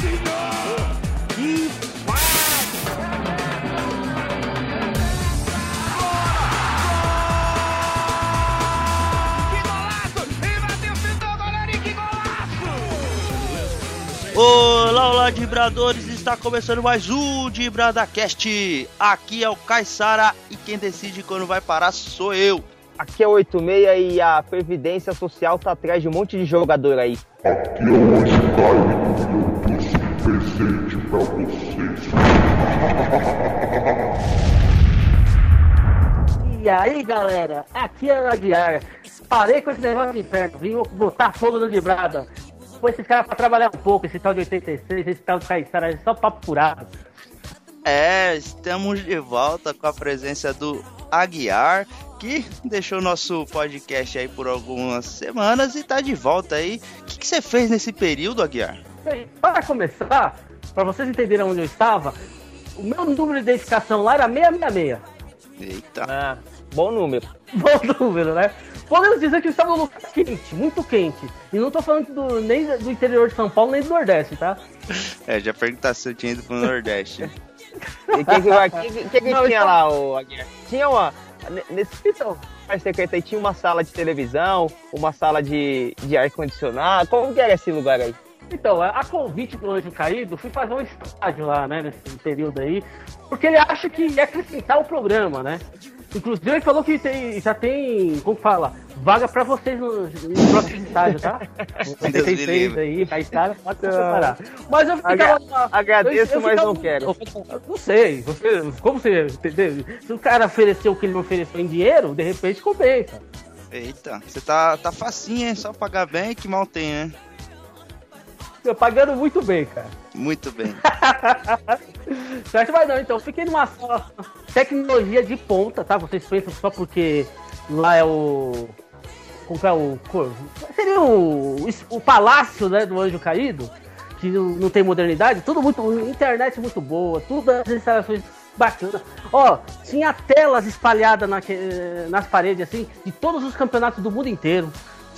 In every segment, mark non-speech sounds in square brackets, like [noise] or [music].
Que Olá, olá, vibradores! Está começando mais um DibradaCast. Aqui é o Caissara e quem decide quando vai parar sou eu. Aqui é o 86 e a Previdência Social tá atrás de um monte de jogador aí. Aqui é o Oscar presente pra vocês. E aí, galera, aqui é o Aguiar. Parei com esse negócio de inferno, vim botar fogo no Librada. Põe esses caras pra trabalhar um pouco, esse tal de 86, esse tal de Caissara, é só papo furado. É, estamos de volta com a presença do Aguiar, que deixou nosso podcast aí por algumas semanas e tá de volta aí. O que, que você fez nesse período, Aguiar? Bem, para começar, pra vocês entenderem onde eu estava, o meu número de identificação lá era 666. Eita. Ah, bom número. [laughs] Bom número, né? Podemos dizer que eu estava num lugar quente, muito quente. E não tô falando do, nem do interior de São Paulo, nem do Nordeste, tá? É, já perguntar se eu tinha ido pro Nordeste. [laughs] E o que, que, que, que, que Não, tinha então- lá, o Aguiar? Tinha uma. ne- Nesse mais secreto aí tinha uma sala de televisão, uma sala de, de ar-condicionado. Como que era esse lugar aí? Então, a convite do Anjo Caído, fui fazer um estágio lá, né, nesse período aí, porque ele acha que ia acrescentar o programa, né? Inclusive ele falou que tem, já tem, como fala, vaga pra vocês no, no próximo estágio, tá? [laughs] Deus me livre. aí, Caissara, pode se preparar. Mas eu ficava lá- agradeço, eu- eu mas ficava- não quero. eu Não sei, você, como você, entendeu? Se o cara ofereceu o que ele não ofereceu em dinheiro, de repente compensa. Eita, você tá, tá facinho, hein? Só pagar bem que mal tem, né? Pagando muito bem, cara. Muito bem. Certo, [laughs] mas não, então, fiquei numa sala tecnologia de ponta, tá? Vocês pensam só porque lá é o. Como é o. Seria o, o palácio né, do Anjo Caído, que não, tem modernidade, tudo muito. Internet muito boa, tudo as instalações bacanas. Ó, tinha telas espalhadas naque- nas paredes, assim, de todos os campeonatos do mundo inteiro.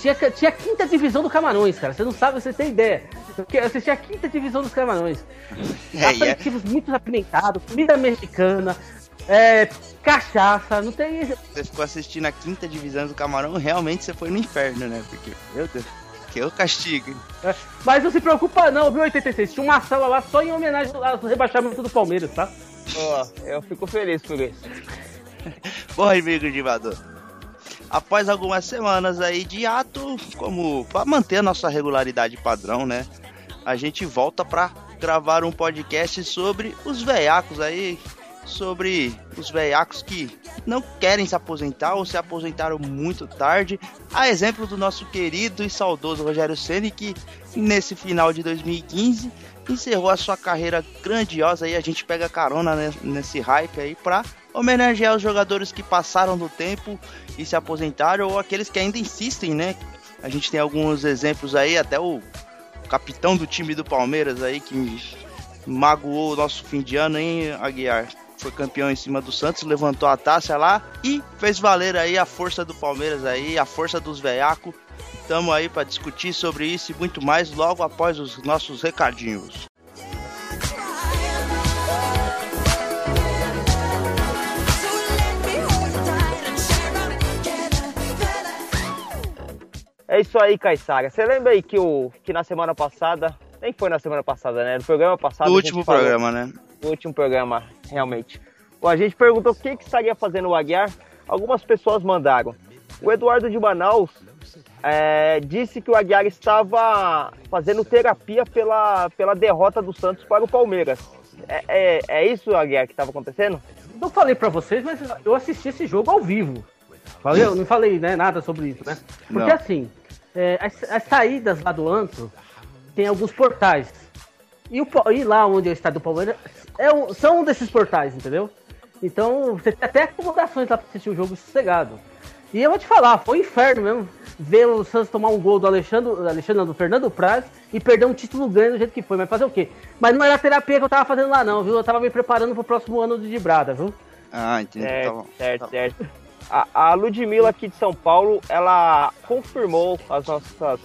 Tinha, tinha a quinta divisão do Camarões, cara. Você não sabe, você tem ideia. Porque Você tinha a quinta divisão dos Camarões É, e é, aperitivos muito apimentados, comida mexicana, é, cachaça, não tem. você ficou assistindo a quinta divisão do Camarão, realmente você foi no inferno, né? Porque, meu Deus, que eu castigo. é, Mas não se preocupa não, viu, 86? Tinha uma sala lá só em homenagem ao rebaixamento do Palmeiras, tá? Ó, eu fico feliz por isso. [laughs] Bom, amigo divador. Após algumas semanas aí de ato, como para manter a nossa regularidade padrão, né? A gente volta pra gravar um podcast sobre os veiacos aí, sobre os veiacos que não querem se aposentar ou se aposentaram muito tarde. A exemplo do nosso querido e saudoso Rogério Ceni que nesse final de 2015 encerrou a sua carreira grandiosa aí. A gente pega carona ne- nesse hype aí pra homenagear os jogadores que passaram do tempo e se aposentaram ou aqueles que ainda insistem, né? A gente tem alguns exemplos aí, até o capitão do time do Palmeiras aí que magoou o nosso fim de ano, hein, Aguiar? Foi campeão em cima do Santos, levantou a taça lá e fez valer aí a força do Palmeiras aí, a força dos veiacos. Tamo aí para discutir sobre isso e muito mais logo após os nossos recadinhos. É isso aí, Caissara. Você lembra aí que, o, que na semana passada, nem foi na semana passada, né? No programa passado. No último falou- programa, né? No último programa, realmente. Bom, a gente perguntou o que, que estaria fazendo o Aguiar. Algumas pessoas mandaram. O Eduardo de Manaus é, disse que o Aguiar estava fazendo terapia pela, pela derrota do Santos para o Palmeiras. É, é, é isso, Aguiar, que estava acontecendo? Não falei pra vocês, mas eu assisti esse jogo ao vivo. Falei, eu não falei né, nada sobre isso, né? Porque Não. assim, é, as, as saídas lá do antro tem alguns portais. E, o, e lá onde é o estádio do Palmeiras é um- são um desses portais, entendeu? Então você tem até acomodações lá pra assistir o jogo sossegado. E eu vou te falar, foi um inferno mesmo ver o Santos tomar um gol do Alexandre, Alexandre do Fernando Praz e perder um título ganho do jeito que foi. Mas fazer o quê? Mas não era a terapia que eu tava fazendo lá, não, viu? Eu tava me preparando pro próximo ano de Dibrada, viu? Ah, entendi. Certo, Tá bom. certo, certo. A, a Ludmilla aqui de São Paulo, ela confirmou as nossas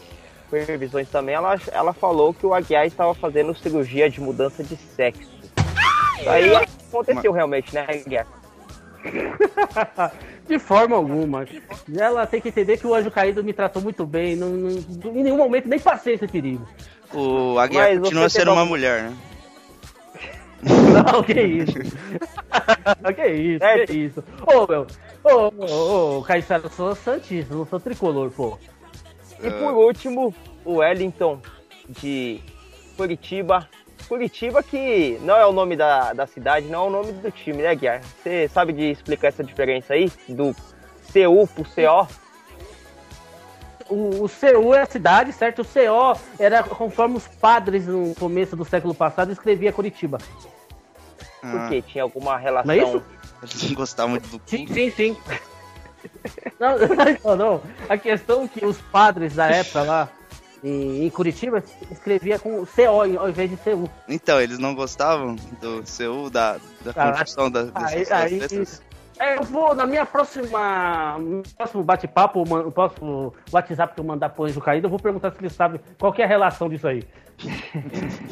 previsões também, ela, ela falou que o Aguiar estava fazendo cirurgia de mudança de sexo. Isso aí aconteceu realmente, né, Aguiar? [laughs] De forma alguma. Ela tem que entender que o anjo caído me tratou muito bem. Não, não- em nenhum momento nem passei esse perigo. O Aguiar Mas continua sendo uma mulher, né? [laughs] Não, que isso. [laughs] que isso, É. que isso. Ô, meu. Ô, ô, ô, Caissara, eu sou santista, não sou tricolor, pô. E por último, o Wellington de Curitiba. Curitiba que não é o nome da, da cidade, não é o nome do time, né, Guiar? Você sabe de explicar essa diferença aí? Do CU pro CO? O, o CU é a cidade, certo? O CO era conforme os padres no começo do século passado escrevia Curitiba. Por Ah, quê? Tinha alguma relação? Não é isso? Eles não gostavam muito do Sim, sim, sim. Não, [laughs] não, não. A questão é que os padres da época lá em, Curitiba escrevia com CO ao invés de CU. Então, eles não gostavam do seu, da, da Ah, construção da, Aí, dessas aí, letras? é, eu vou, na minha próxima. No próximo bate-papo, no próximo WhatsApp que eu mandar pro Anjo Caído, eu vou perguntar se ele sabe qual que é a relação disso aí. [laughs]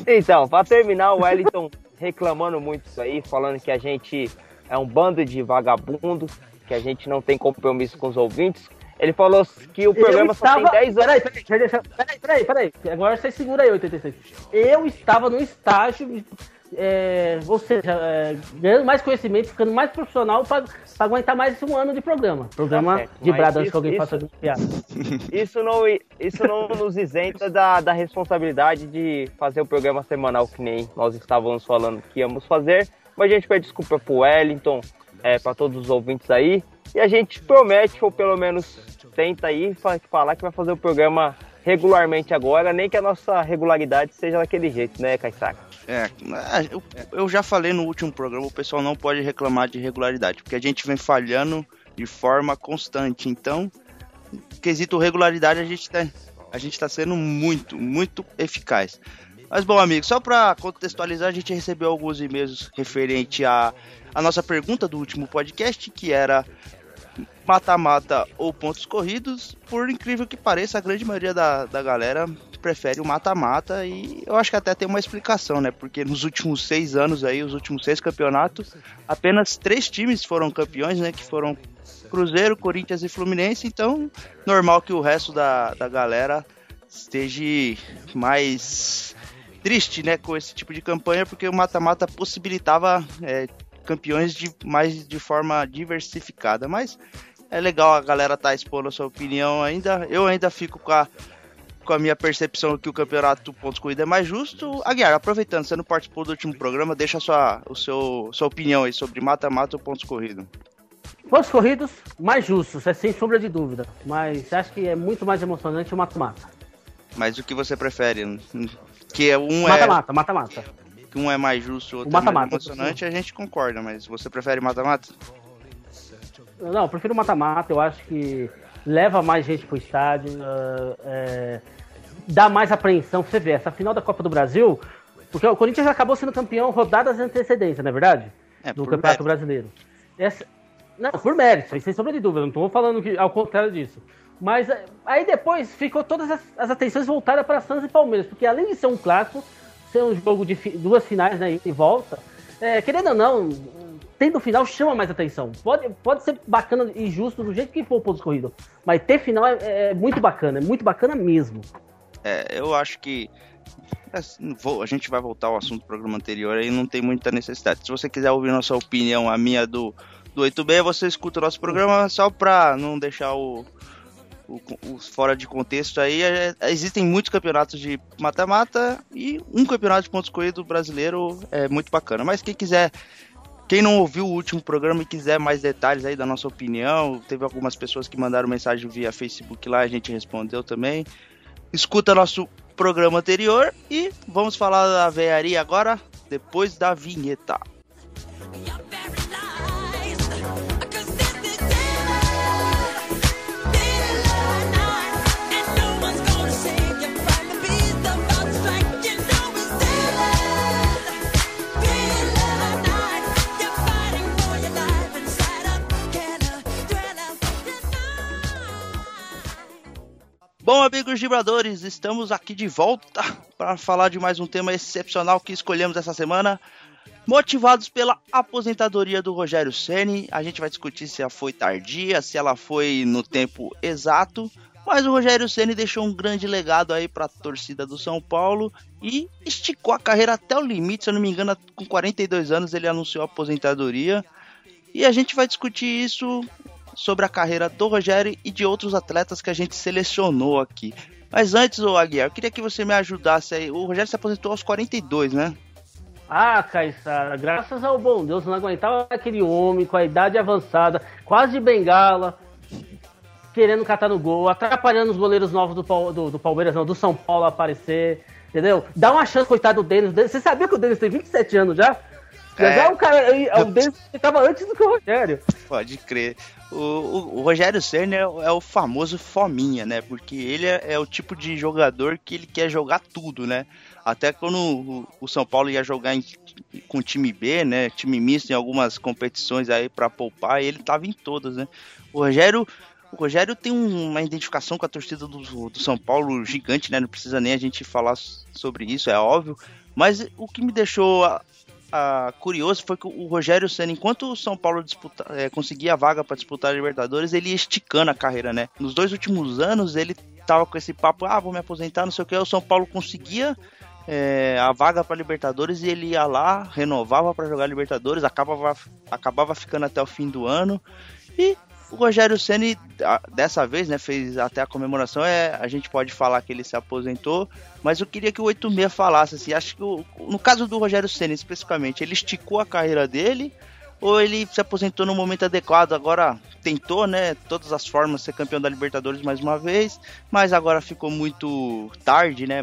Então, pra terminar, o Wellington reclamando muito isso aí, falando que a gente é um bando de vagabundo, que a gente não tem compromisso com os ouvintes. Ele falou que o programa eu só tem 10 anos. Peraí, peraí, peraí, peraí, peraí. Agora você segura aí, 86. Eu estava no estágio, é, ou seja, é, ganhando mais conhecimento, ficando mais profissional para aguentar mais um ano de programa. Programa Tá certo, de isso- que alguém isso- faça piada. [laughs] Isso não, isso não nos isenta da, da responsabilidade de fazer o programa semanal que nem nós estávamos falando que íamos fazer. Mas a gente pede desculpa pro Wellington, é, para todos os ouvintes aí. E a gente promete, ou pelo menos tenta aí, fa- falar que vai fazer o programa regularmente agora, nem que a nossa regularidade seja daquele jeito, né, Kaysaka? É, eu, eu já falei no último programa, o pessoal não pode reclamar de irregularidade, porque a gente vem falhando de forma constante. Então, quesito regularidade, a gente tá, a gente tá sendo muito, muito eficaz. Mas bom, amigos, só para contextualizar, a gente recebeu alguns e-mails referente à, à nossa pergunta do último podcast, que era mata-mata ou pontos corridos. Por incrível que pareça, a grande maioria da, da galera prefere o mata-mata e eu acho que até tem uma explicação, né? Porque nos últimos seis anos aí, os últimos seis campeonatos, apenas três times foram campeões, né? Que foram Cruzeiro, Corinthians e Fluminense. Então, normal que o resto da, da galera esteja mais triste, né? Com esse tipo de campanha, porque o mata-mata possibilitava é, campeões de mais de forma diversificada. Mas é legal a galera tá expondo a sua opinião ainda. Eu ainda fico com a com a minha percepção que o campeonato pontos corrida é mais justo. Aguiar, aproveitando, você não participou do último programa, deixa a sua, o seu, sua opinião aí sobre mata-mata ou pontos corridos. Pontos corridos mais justos, é sem sombra de dúvida. Mas acho que é muito mais emocionante o mata-mata. Mas o que você prefere? Que é um Mata-mata, mata-mata. é que um é mais justo, o outro O é mais mata-mata. emocionante, a gente concorda, mas você prefere mata-mata? Não, eu prefiro mata-mata, eu acho que leva mais gente pro estádio, uh, é, dá mais apreensão. Você vê, essa final da Copa do Brasil, porque o Corinthians acabou sendo campeão rodadas de antecedência, não é verdade? É, Do Campeonato mérito. Brasileiro. Essa- não, por mérito, sem sombra de dúvida, não estou falando que, ao contrário disso. Mas eh, aí depois ficou todas as, as atenções voltadas para Santos e Palmeiras, porque além de ser um clássico, ser um jogo de fi- duas finais né, e volta, é, querendo ou não, tendo final chama mais atenção. Pode, pode ser bacana e justo do jeito que for o ponto corrido, mas ter final é, é muito bacana, é muito bacana mesmo. É, eu acho que vou- a gente vai voltar ao assunto do programa anterior aí, não tem muita necessidade. Se você quiser ouvir nossa opinião, a minha do, do 8B, você escuta o nosso programa só pra não deixar o, o, o fora de contexto aí. é, existem muitos campeonatos de mata-mata e um campeonato de pontos corridos brasileiro é muito bacana. Mas quem quiser. Quem não ouviu o último programa e quiser mais detalhes aí da nossa opinião, teve algumas pessoas que mandaram mensagem via Facebook lá, a gente respondeu também escuta nosso programa anterior e vamos falar da veiaria agora, depois da vinheta. You're Bom, amigos vibradores, estamos aqui de volta [laughs] para falar de mais um tema excepcional que escolhemos essa semana. Motivados pela aposentadoria do Rogério Ceni, a gente vai discutir se ela foi tardia, se ela foi no tempo exato. Mas o Rogério Ceni deixou um grande legado aí para a torcida do São Paulo e esticou a carreira até o limite. Se eu não me engano, com 42 anos ele anunciou a aposentadoria. E a gente vai discutir isso sobre a carreira do Rogério e de outros atletas que a gente selecionou aqui. Mas antes, ô Aguiar, eu queria que você me ajudasse aí. O Rogério se aposentou aos 42, né? Ah, Caissara, graças ao bom Deus, não aguentava aquele homem com a idade avançada, quase de bengala, querendo catar no gol, atrapalhando os goleiros novos do, do, do Palmeiras, não, do São Paulo aparecer, entendeu? Dá uma chance, coitado do Denis. Você sabia que o Denis tem 27 anos já? Já É. já é cara, é [laughs] o Denis que tava antes do que o Rogério. Pode crer. O, o- o Rogério Ceni é, o- é o famoso fominha, né? Porque ele é, é o tipo de jogador que ele quer jogar tudo, né? Até quando o, o São Paulo ia jogar em- com time B, né? Time misto em algumas competições aí pra poupar, ele tava em todas, né? O Rogério, o Rogério tem um- uma identificação com a torcida do, do São Paulo gigante, né? Não precisa nem a gente falar sobre isso, é óbvio. Mas o que me deixou a- a- curioso foi que o Rogério Senna, enquanto o São Paulo disputa, é, conseguia a vaga para disputar a Libertadores, ele ia esticando a carreira, né? Nos dois últimos anos, ele tava com esse papo, ah, vou me aposentar, não sei o que. O São Paulo conseguia é, a vaga para Libertadores e ele ia lá, renovava para jogar Libertadores, acabava, acabava ficando até o fim do ano. E o Rogério Ceni dessa vez, né, fez até a comemoração, é, a gente pode falar que ele se aposentou, mas eu queria que o 86 falasse assim, acho que o- no caso do Rogério Ceni especificamente, ele esticou a carreira dele ou ele se aposentou no momento adequado, agora tentou, né, todas as formas ser campeão da Libertadores mais uma vez, mas agora ficou muito tarde, né?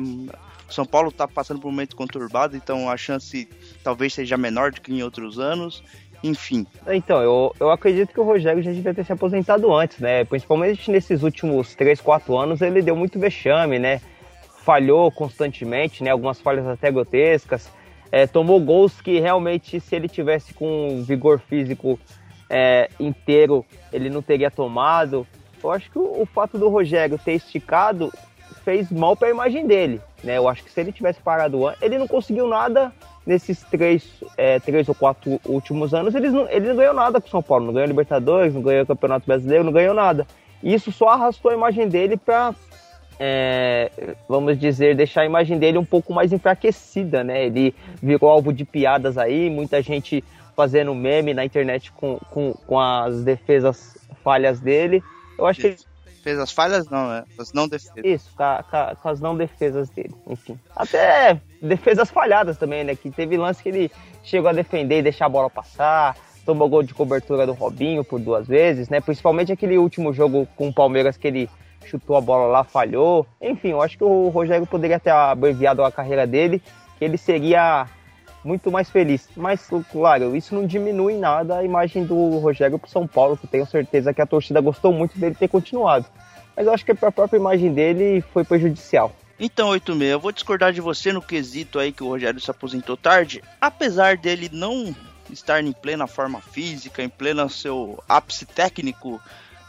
São Paulo tá passando por um momento conturbado, então a chance talvez seja menor do que em outros anos. Enfim, Então, eu, eu acredito que o Rogério já devia ter se aposentado antes, né? Principalmente nesses últimos 3, 4 anos, ele deu muito vexame, né? Falhou constantemente, né? Algumas falhas até grotescas. É, tomou gols que realmente, se ele tivesse com vigor físico é, inteiro, ele não teria tomado. Eu acho que o, o fato do Rogério ter esticado fez mal para a imagem dele, né? Eu acho que se ele tivesse parado antes, ele não conseguiu nada nesses três, é, três ou quatro últimos anos, eles não, ele não ganhou nada com o São Paulo, não ganhou Libertadores, não ganhou Campeonato Brasileiro, não ganhou nada. E isso só arrastou a imagem dele para, vamos dizer, deixar a imagem dele um pouco mais enfraquecida, né? Ele virou alvo de piadas aí, muita gente fazendo meme na internet com, com, com as defesas falhas dele. Eu acho que ele fez as falhas não, né? As não defesas. isso, com a- com as não defesas dele, enfim. Até defesas falhadas também, né? Que teve lance que ele chegou a defender e deixar a bola passar, tomou gol de cobertura do Robinho por duas vezes, né? Principalmente aquele último jogo com o Palmeiras que ele chutou a bola lá, falhou. Enfim, eu acho que o Rogério poderia ter abreviado a carreira dele, que ele seria muito mais feliz. Mas, claro, isso não diminui nada a imagem do Rogério pro São Paulo, que tenho certeza que a torcida gostou muito dele ter continuado. Mas eu acho que a própria imagem dele foi prejudicial. Então, 86, eu vou discordar de você no quesito aí que o Rogério se aposentou tarde, apesar dele não estar em plena forma física, em pleno seu ápice técnico,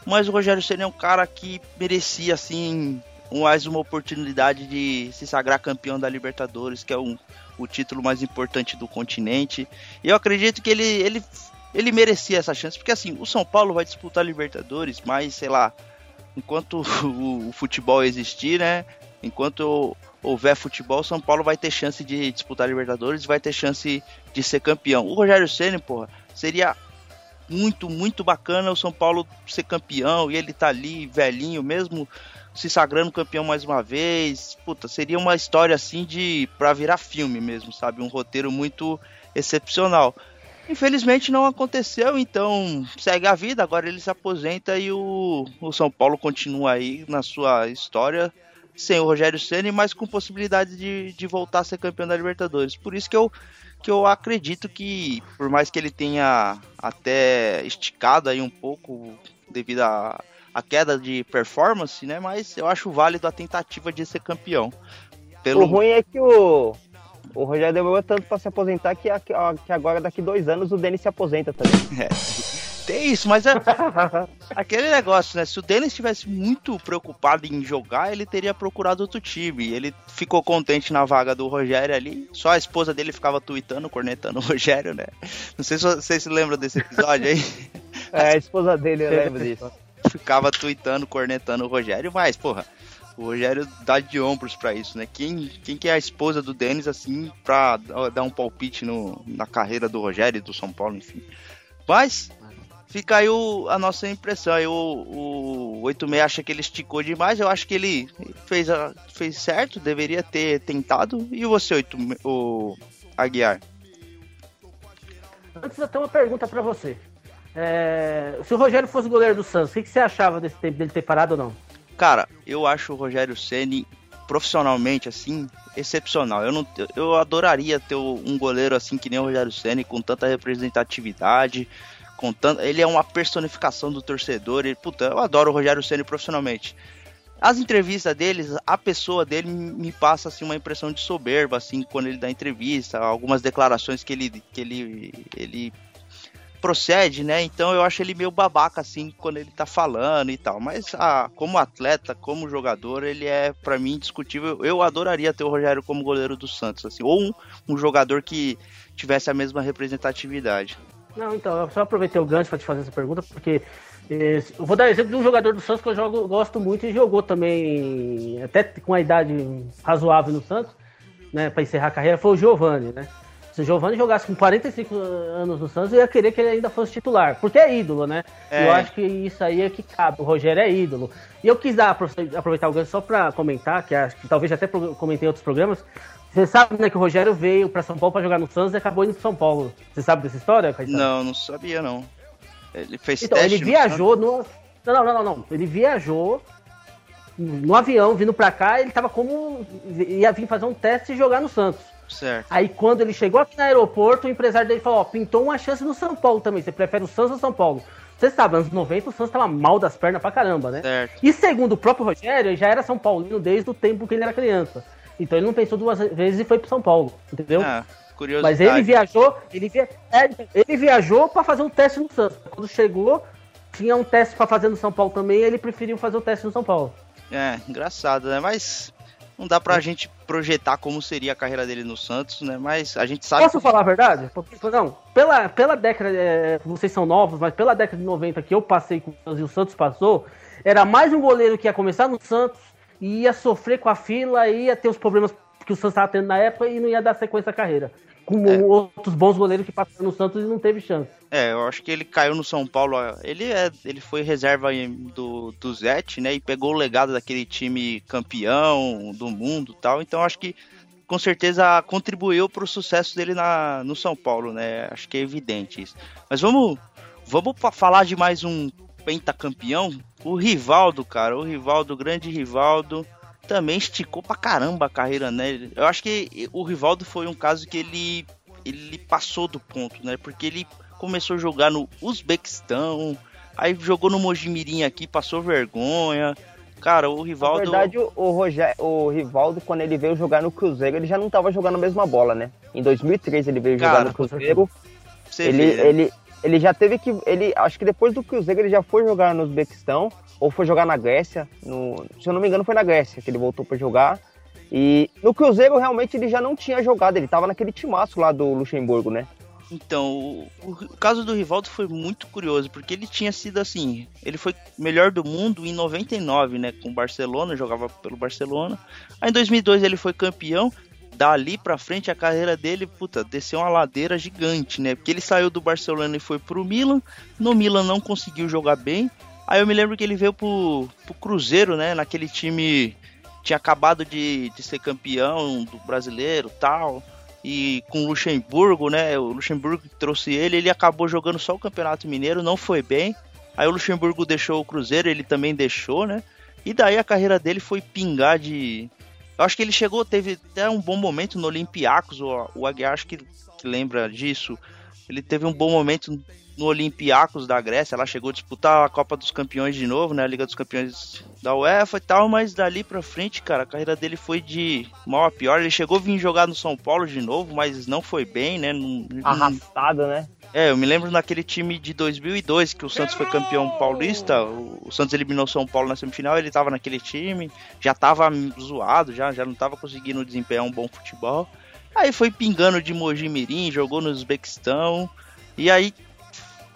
mas o Rogério Ceni é um cara que merecia assim mais uma oportunidade de se sagrar campeão da Libertadores, que é um, o título mais importante do continente. E eu acredito que ele, ele, ele merecia essa chance, porque assim, o São Paulo vai disputar a Libertadores, mas sei lá, enquanto [laughs] o, o futebol existir, né? Enquanto houver futebol, São Paulo vai ter chance de disputar a Libertadores, vai ter chance de ser campeão. O Rogério Ceni, porra, seria muito, muito bacana o São Paulo ser campeão e ele tá ali velhinho mesmo se sagrando campeão mais uma vez. Puta, seria uma história assim de para virar filme mesmo, sabe? Um roteiro muito excepcional. Infelizmente não aconteceu, então segue a vida. Agora ele se aposenta e o, o São Paulo continua aí na sua história sem o Rogério Ceni, mas com possibilidade de, de voltar a ser campeão da Libertadores. Por isso que eu, que eu acredito que, por mais que ele tenha até esticado aí um pouco devido à à queda de performance, né? Mas eu acho válido a tentativa de ser campeão. Pelo... O ruim é que o, o Rogério demorou tanto para se aposentar que, a- que agora, daqui dois anos, o Denis se aposenta também. [laughs] É, Tem isso, mas é [laughs] aquele negócio, né? Se o Denis estivesse muito preocupado em jogar, ele teria procurado outro time. Ele ficou contente na vaga do Rogério ali. Só a esposa dele ficava tweetando, cornetando o Rogério, né? Não sei se vocês se lembram desse episódio aí. É, a esposa dele, eu [laughs] lembro disso. Ficava tweetando, cornetando o Rogério, mas, porra, o Rogério dá de ombros pra isso, né? Quem, quem que é a esposa do Denis, assim, pra dar um palpite no, na carreira do Rogério e do São Paulo, enfim. Mas, fica aí o- a nossa impressão. Aí o, o 86 acha que ele esticou demais, eu acho que ele fez, a- fez certo, deveria ter tentado. E você, 8, o Aguiar? Antes eu tenho uma pergunta pra você. É, se o Rogério fosse goleiro do Santos, o que, você achava desse tempo dele ter parado ou não? Cara, eu acho o Rogério Ceni profissionalmente assim excepcional. Eu não eu adoraria ter um goleiro assim que nem o Rogério Ceni com tanta representatividade, com tanto, ele é uma personificação do torcedor. Ele, puta, eu adoro o Rogério Ceni profissionalmente. As entrevistas deles, a pessoa dele me passa assim uma impressão de soberba assim quando ele dá entrevista, algumas declarações que ele que ele ele procede, né? Então eu acho ele meio babaca assim quando ele tá falando e tal. Mas ah, como atleta, como jogador, ele é pra mim indiscutível. Eu adoraria ter o Rogério como goleiro do Santos, assim, ou um, um jogador que tivesse a mesma representatividade. Não, então, eu só aproveitei o gancho pra te fazer essa pergunta, porque eh, eu vou dar exemplo de um jogador do Santos que eu jogo, gosto muito e jogou também, até com a idade razoável no Santos, né, pra encerrar a carreira, foi o Giovani, né? Se o Giovani jogasse com 45 anos no Santos, eu ia querer que ele ainda fosse titular, porque é ídolo, né? É. Eu acho que isso aí é que cabe, o Rogério é ídolo. E eu quis dar, aproveitar o gancho só pra comentar, que acho que talvez até comentei em outros programas, você sabe, né, que o Rogério veio pra São Paulo pra jogar no Santos e acabou indo pro São Paulo. Você sabe dessa história, Caetano? Não, não sabia não. Ele fez Então, teste ele viajou no. Não, não, não, não, não. Ele viajou no avião, vindo pra cá, ele tava como. ia vir fazer um teste e jogar no Santos. Certo. Aí quando ele chegou aqui no aeroporto, o empresário dele falou, ó, pintou uma chance no São Paulo também. Você prefere o Santos ou São Paulo? Você sabe, anos 90 o Santos tava mal das pernas pra caramba, né? Certo. E segundo o próprio Rogério, ele já era São Paulino desde o tempo que ele era criança. Então ele não pensou duas vezes e foi pro São Paulo, entendeu? Ah. Mas ele viajou, ele, via, é, ele viajou para fazer um teste no Santos. Quando chegou, tinha um teste para fazer no São Paulo também, ele preferiu fazer o teste no São Paulo. É, engraçado, né? Mas não dá pra gente projetar como seria a carreira dele no Santos, né? Mas a gente sabe Posso falar a verdade? Não, pela, pela década, é, vocês são novos, mas pela década de 90 que eu passei com o Santos e o Santos passou, era mais um goleiro que ia começar no Santos, e ia sofrer com a fila, ia ter os problemas que o Santos estava tendo na época e não ia dar sequência à carreira. Como É. outros bons goleiros que passaram no Santos e não teve chance. É, eu acho que ele caiu no São Paulo. Ele, é, ele foi reserva do, do Zete, né? E pegou o legado daquele time campeão do mundo tal. Então eu acho que com certeza contribuiu pro sucesso dele na, no São Paulo, né? Acho que é evidente isso. Mas vamos, vamos falar de mais um pentacampeão. O Rivaldo, cara. O Rivaldo, o grande Rivaldo. Também esticou pra caramba a carreira, né? Eu acho que o Rivaldo foi um caso que ele, ele passou do ponto, né? Porque ele começou a jogar no Uzbequistão, aí jogou no Mojimirim aqui, passou vergonha. Cara, o Na Rivaldo. verdade, o, Rogé- o Rivaldo, quando ele veio jogar no Cruzeiro, ele já não tava jogando a mesma bola, né? Em 2003 ele veio Cara, jogar no Cruzeiro. você Ele, vê, né? ele, ele já teve que. Ele, acho que depois do Cruzeiro ele já foi jogar no Uzbequistão, ou foi jogar na Grécia. No, se eu não me engano, foi na Grécia que ele voltou pra jogar. E no Cruzeiro realmente ele já não tinha jogado, ele tava naquele timaço lá do Luxemburgo, né? Então, o, o caso do Rivaldo foi muito curioso, porque ele tinha sido assim, ele foi melhor do mundo em 99, né, com o Barcelona, jogava pelo Barcelona. Aí em 2002 ele foi campeão, dali pra frente a carreira dele, puta, desceu uma ladeira gigante, né? Porque ele saiu do Barcelona e foi pro Milan, no Milan não conseguiu jogar bem. Aí eu me lembro que ele veio pro, pro Cruzeiro, né, naquele time tinha acabado de, de ser campeão do brasileiro, tal e com o Luxemburgo, né? O Luxemburgo que trouxe ele, ele acabou jogando só o Campeonato Mineiro, não foi bem. Aí o Luxemburgo deixou o Cruzeiro, ele também deixou, né? E daí a carreira dele foi pingar de. Eu acho que ele chegou, teve até um bom momento no Olympiacos, o, o Aguiar acho que, que lembra disso. Ele teve um bom momento no Olympiacos da Grécia, lá chegou a disputar a Copa dos Campeões de novo, né? A Liga dos Campeões da UEFA e tal, mas dali pra frente, cara, a carreira dele foi de mal a pior. Ele chegou a vir jogar no São Paulo de novo, mas não foi bem, né? Não, Arrastado, né? É, eu me lembro naquele time de 2002 que o Santos foi campeão paulista, o Santos eliminou o São Paulo na semifinal, ele tava naquele time, já tava zoado, já, já não tava conseguindo desempenhar um bom futebol. Aí foi pingando de Mogi Mirim, jogou no Uzbequistão, e aí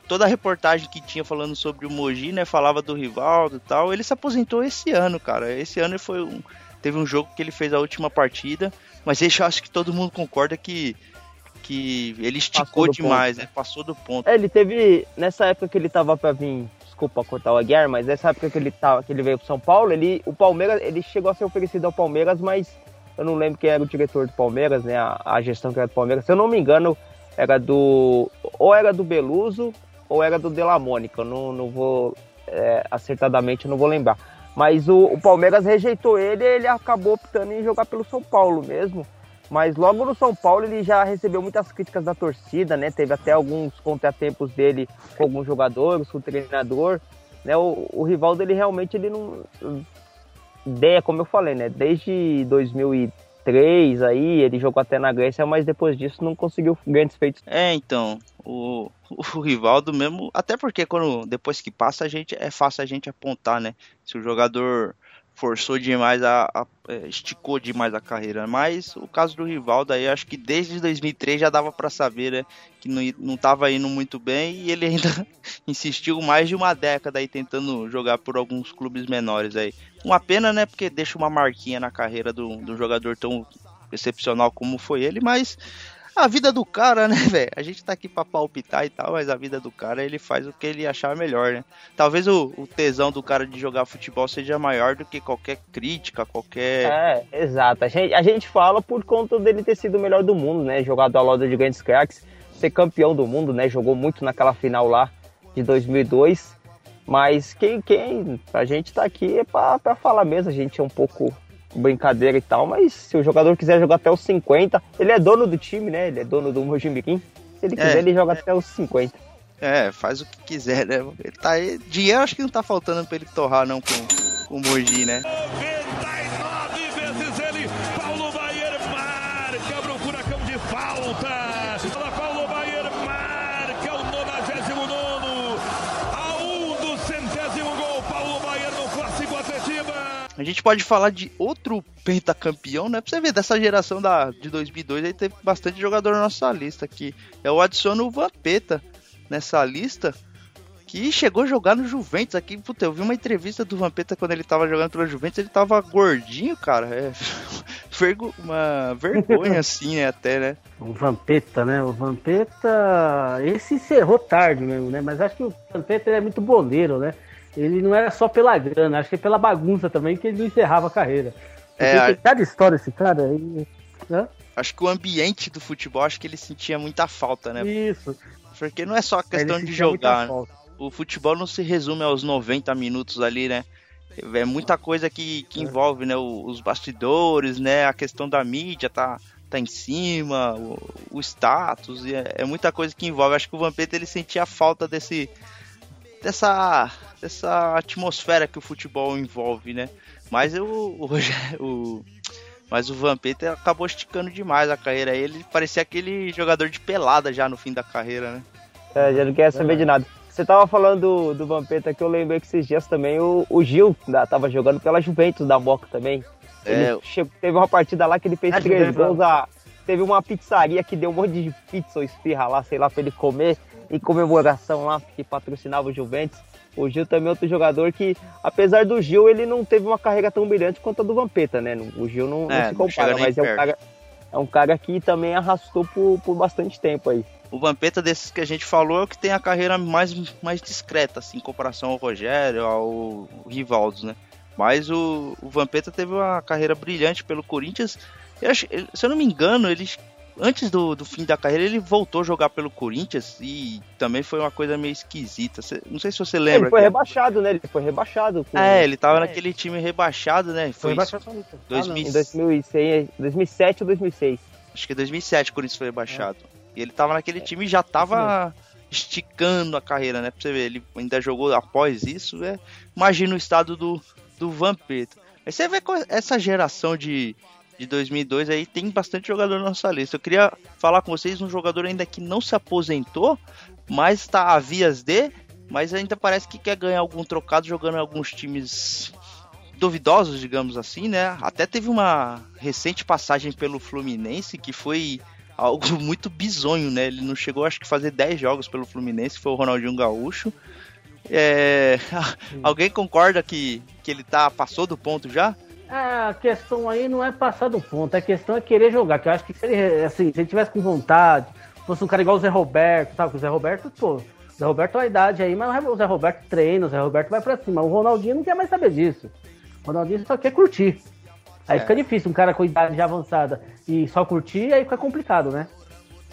toda a reportagem que tinha falando sobre o Mogi, né, falava do Rivaldo e tal, ele se aposentou esse ano, cara. Esse ano foi um, teve um jogo que ele fez a última partida, mas eu acho que todo mundo concorda que que ele esticou demais, né? Passou do ponto. É, ele teve. Nessa época que ele tava pra vir. Desculpa cortar o Aguiar, mas nessa época que ele, tava, que ele veio pro São Paulo, ele, o Palmeiras, ele chegou a ser oferecido ao Palmeiras, mas eu não lembro quem era o diretor do Palmeiras, né? A, a gestão que era do Palmeiras. Se eu não me engano, era do. Ou era do Beluso ou era do De La Mônica. Não, não vou. é, acertadamente, não vou lembrar. Mas o, o Palmeiras rejeitou ele e ele acabou optando em jogar pelo São Paulo mesmo. Mas logo no São Paulo ele já recebeu muitas críticas da torcida, né? Teve até alguns contratempos dele com alguns jogadores, com o treinador. Né? O, o Rivaldo, ele realmente ele não. Ideia, como eu falei, né? Desde 2003 aí, ele jogou até na Grécia, mas depois disso não conseguiu grandes feitos. É, então, o, o Rivaldo mesmo, até porque quando depois que passa a gente é fácil a gente apontar, né? Se o jogador forçou demais a, a- é, esticou demais a carreira, mas o caso do Rivaldo aí acho que desde 2003 já dava pra saber, né, que não, não tava indo muito bem e ele ainda [laughs] insistiu mais de uma década aí tentando jogar por alguns clubes menores aí. Uma pena, né, porque deixa uma marquinha na carreira do, do jogador tão excepcional como foi ele, mas a vida do cara, né, [laughs] velho? A gente tá aqui pra palpitar e tal, mas a vida do cara, ele faz o que ele achar melhor, né? Talvez o, o tesão do cara de jogar futebol seja maior do que qualquer crítica, qualquer. É, exato. A gente, a gente fala por conta dele ter sido o melhor do mundo, né? Jogado ao lado de grandes craques, ser campeão do mundo, né? Jogou muito naquela final lá de 2002. Mas quem, quem a gente tá aqui é pra, pra falar mesmo. A gente é um pouco brincadeira e tal, mas se o jogador quiser jogar até os 50, ele é dono do time, né? Ele é dono do Mojimirim. Se ele quiser, É, ele joga até os 50. É, faz o que quiser, né? Ele tá aí. Dinheiro acho que não tá faltando pra ele torrar, não, com, com o Mogi, né? A gente pode falar de outro pentacampeão, né? Pra você ver, dessa geração da, de 2002 aí teve bastante jogador na nossa lista aqui. Eu adiciono o Vampeta nessa lista, que chegou a jogar no Juventus aqui. Puta, eu vi uma entrevista do Vampeta quando ele tava jogando pelo Juventus, ele tava gordinho, cara. É [laughs] vergo- uma vergonha [laughs] assim, né, até, né? O Vampeta, né? O Vampeta. Esse encerrou tarde mesmo, né? Mas acho que o Vampeta é muito boleiro, né? Ele não era só pela grana, acho que é pela bagunça também que ele não encerrava a carreira. É, Porque a- tem cada história esse cara. Né? Acho que o ambiente do futebol, acho que ele sentia muita falta, né? Isso. Porque não é só a questão de jogar, né? o futebol não se resume aos 90 minutos ali, né? É muita coisa que, que envolve, né? Os bastidores, né? A questão da mídia tá, tá em cima, o, o status, é, é muita coisa que envolve. Acho que o Vampeta ele sentia falta desse dessa dessa atmosfera que o futebol envolve, né? Mas eu, o, Rogério- [laughs] o mas o Vampeta acabou esticando demais a carreira. Ele parecia aquele jogador de pelada já no fim da carreira, né? É, já não quer saber de nada. Você tava falando do, do Vampeta que eu lembrei que esses dias também o, o Gil da, tava jogando pela Juventus da Moca também. Ele É. chegou- teve uma partida lá que ele fez Ah, três gols. A, teve uma pizzaria que deu um monte de pizza ou esfirra lá, sei lá, pra ele comer em comemoração lá, que patrocinava o Juventus. O Gil também é outro jogador que, apesar do Gil, ele não teve uma carreira tão brilhante quanto a do Vampeta, né? O Gil não, não É, se não chega compara, nem mas é um, cara, é um cara que também arrastou por, por bastante tempo aí. O Vampeta desses que a gente falou é o que tem a carreira mais, mais discreta, assim, em comparação ao Rogério, ao Rivaldo, né? Mas o, o Vampeta teve uma carreira brilhante pelo Corinthians. Eu acho, se eu não me engano, ele antes do, do fim da carreira ele voltou a jogar pelo Corinthians e também foi uma coisa meio esquisita. Cê- não sei se você lembra. Ele foi que- rebaixado, né? Ele foi rebaixado. com- É, ele tava naquele time rebaixado, né? Foi, Foi só isso. Ah, não. 2000. Em 2006, 2007 ou 2006. acho que 2007 o Corinthians foi rebaixado. E ele tava naquele time e já tava esticando a carreira, né? Pra você ver, ele ainda jogou após isso, né? Imagina o estado do, do Vampeta. Aí você vê essa geração de, de 2002 aí tem bastante jogador na nossa lista. Eu queria falar com vocês um jogador ainda que não se aposentou, mas está a vias de, mas ainda parece que quer ganhar algum trocado jogando em alguns times duvidosos, digamos assim, né? Até teve uma recente passagem pelo Fluminense que foi algo [laughs] muito bizonho, né? Ele não chegou, acho que fazer 10 jogos pelo Fluminense, foi o Ronaldinho Gaúcho. É, [laughs] alguém concorda que, que ele tá passou do ponto já? A questão aí não é passar do ponto, a questão é querer jogar. Que eu acho que se ele, assim, se ele tivesse com vontade, fosse um cara igual o Zé Roberto, sabe? O Zé Roberto, pô, o Zé Roberto é a idade aí, mas o Zé Roberto treina, o Zé Roberto vai pra cima. O Ronaldinho não quer mais saber disso. O Ronaldinho só quer curtir. Aí É. fica difícil, um cara com idade já avançada e só curtir, aí fica complicado, né?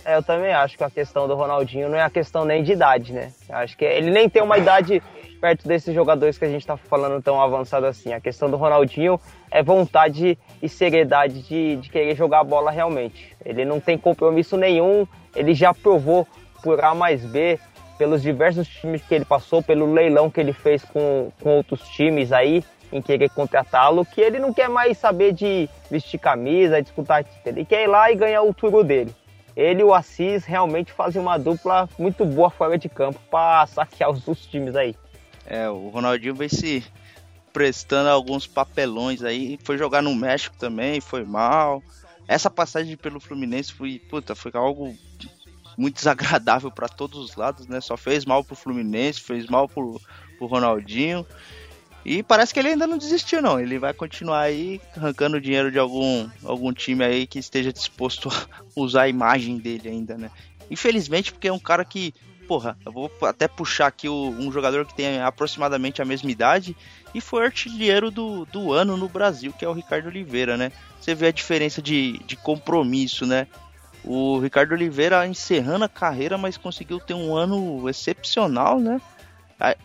É, eu também acho que a questão do Ronaldinho não é a questão nem de idade, né? Eu acho que ele nem tem uma idade perto desses jogadores que a gente tá falando tão avançado assim. A questão do Ronaldinho é vontade e seriedade de, de querer jogar a bola realmente. Ele não tem compromisso nenhum, ele já provou por A mais B, pelos diversos times que ele passou, pelo leilão que ele fez com, com outros times aí, em querer contratá-lo, que ele não quer mais saber de vestir camisa, disputar título. Ele quer ir lá e ganhar o turno dele ele e o Assis realmente fazem uma dupla muito boa fora de campo para saquear os dos times aí. É, o Ronaldinho vem se prestando alguns papelões aí. Foi jogar no México também, foi mal. Essa passagem pelo Fluminense foi, puta, foi algo muito desagradável para todos os lados, né? Só fez mal pro Fluminense, fez mal pro, pro Ronaldinho. E parece que ele ainda não desistiu, não. Ele vai continuar aí arrancando dinheiro de algum, algum time aí que esteja disposto a [laughs] usar a imagem dele ainda, né? Infelizmente, porque é um cara que, porra, eu vou até puxar aqui o- um jogador que tem aproximadamente a mesma idade e foi artilheiro do, do ano no Brasil, que é o Ricardo Oliveira, né? Você vê a diferença de, de compromisso, né? O Ricardo Oliveira encerrando a carreira, mas conseguiu ter um ano excepcional, né?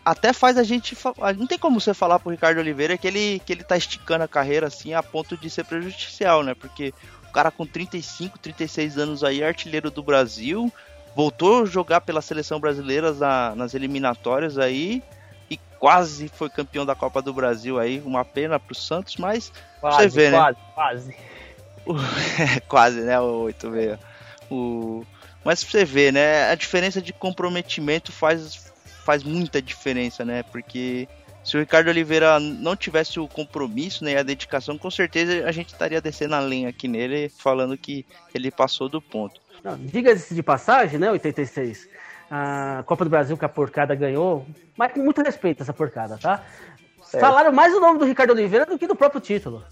Até faz a gente. Não tem como você falar pro Ricardo Oliveira que ele, que ele tá esticando a carreira assim a ponto de ser prejudicial, né? Porque o cara com 35, 36 anos aí, artilheiro do Brasil, voltou a jogar pela seleção brasileira na- nas eliminatórias aí e quase foi campeão da Copa do Brasil aí. Uma pena pro Santos, mas Quase, Você vê, né? quase, quase. [laughs] quase, né? O 86. O... Mas você ver, né? A diferença de comprometimento faz, faz muita diferença, né? Porque se o Ricardo Oliveira não tivesse o compromisso né, e a dedicação, com certeza a gente estaria descendo a lenha aqui nele, falando que ele passou do ponto. Diga-se de passagem, né, 86. A Copa do Brasil que a porcada ganhou, mas com muito respeito essa porcada, tá? Certo. Falaram mais o nome do Ricardo Oliveira do que do próprio título.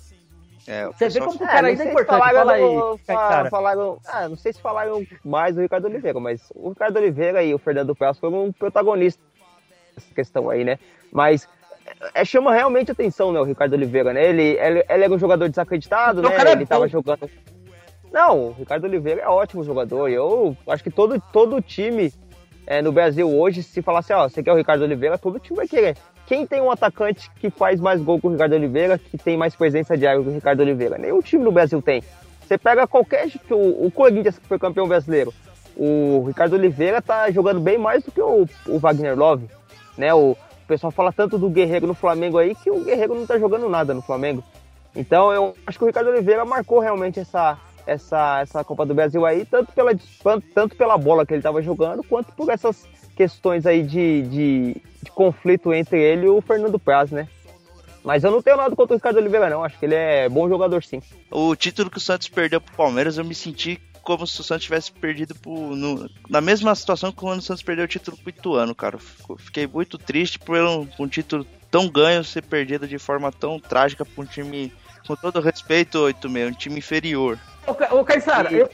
É, o Você vê como o É, cara não ainda é importante. falaram Fala aí, do- fa- cara. falaram, ah, não sei se falaram mais do Ricardo Oliveira, mas o Ricardo Oliveira e o Fernando Praz foram um protagonista nessa questão aí, né? Mas é, chama realmente atenção, né, o Ricardo Oliveira, né? Ele, ele, ele era um jogador desacreditado, O né? é Ele tava jogando. Não, o Ricardo Oliveira é ótimo jogador. Eu acho que todo, todo time é, no Brasil hoje, se falasse, ó, você quer o Ricardo Oliveira, todo time vai querer. Quem tem um atacante que faz mais gol que o Ricardo Oliveira, que tem mais presença diária que o Ricardo Oliveira? Nenhum time no Brasil tem. Você pega qualquer. que O, o Corinthians, que foi campeão brasileiro, o Ricardo Oliveira tá jogando bem mais do que o, o Wagner Love. Né? O, o pessoal fala tanto do Guerreiro no Flamengo aí que o Guerreiro não tá jogando nada no Flamengo. Então eu acho que o Ricardo Oliveira marcou realmente essa, essa, essa Copa do Brasil aí, tanto pela, tanto pela bola que ele estava jogando, quanto por essas questões aí de, de, de conflito entre ele e o Fernando Praz, né? Mas eu não tenho nada contra o Ricardo Oliveira, não. Acho que ele é bom jogador, sim. O título que o Santos perdeu pro Palmeiras, eu me senti como se o Santos tivesse perdido pro, no- na mesma situação que quando o Santos perdeu o título pro Ituano, cara. Fiquei muito triste por um, um título tão ganho ser perdido de forma tão trágica pra um time, com todo respeito, 86, um time inferior. Ô, Ca- Ô, Caissara, E- eu...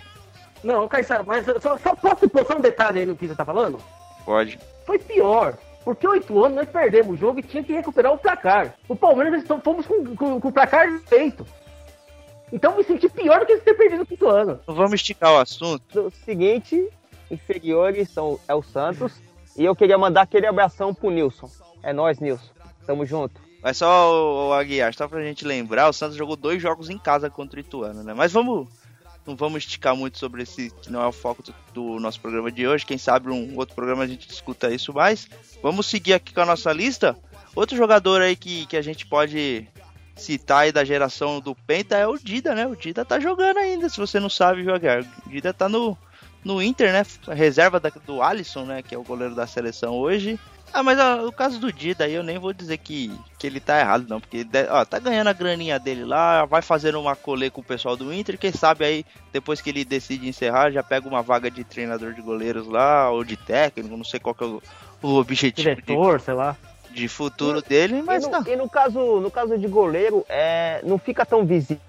Não, Caissara, mas eu só, só posso pôr só um detalhe aí no que você tá falando? Pode. Foi pior. Porque oito anos nós perdemos o jogo e tinha que recuperar o placar. O Palmeiras nós fomos com, com, com o placar feito. Então eu me senti pior do que ter perdido o quinto ano. Vamos esticar o assunto. O seguinte, inferiores são, é o Santos. E eu queria mandar aquele abração pro Nilson. É nóis, Nilson. Tamo junto. Mas só o, o Aguiar, só pra gente lembrar, o Santos jogou dois jogos em casa contra o Ituano, né? Mas vamos. Não vamos esticar muito sobre esse, que não é o foco do, do nosso programa de hoje. Quem sabe um outro programa a gente discuta isso mais. Vamos seguir aqui com a nossa lista. Outro jogador aí que, que a gente pode citar aí da geração do Penta é o Dida, né? O Dida tá jogando ainda, se você não sabe jogar. O Dida tá no, no Inter, né? Reserva da- do Alisson, né? Que é o goleiro da seleção hoje. Ah, mas ó, o caso do Dida aí eu nem vou dizer que, que ele tá errado, não. Porque de- ó, tá ganhando a graninha dele lá, vai fazendo uma colê com o pessoal do Inter. Quem sabe aí, depois que ele decide encerrar, já pega uma vaga de treinador de goleiros lá, ou de técnico, não sei qual que é o, o objetivo de, Diretor, sei lá. de futuro dele, mas e, tá. no, e no caso, no caso de goleiro, é, não fica tão visível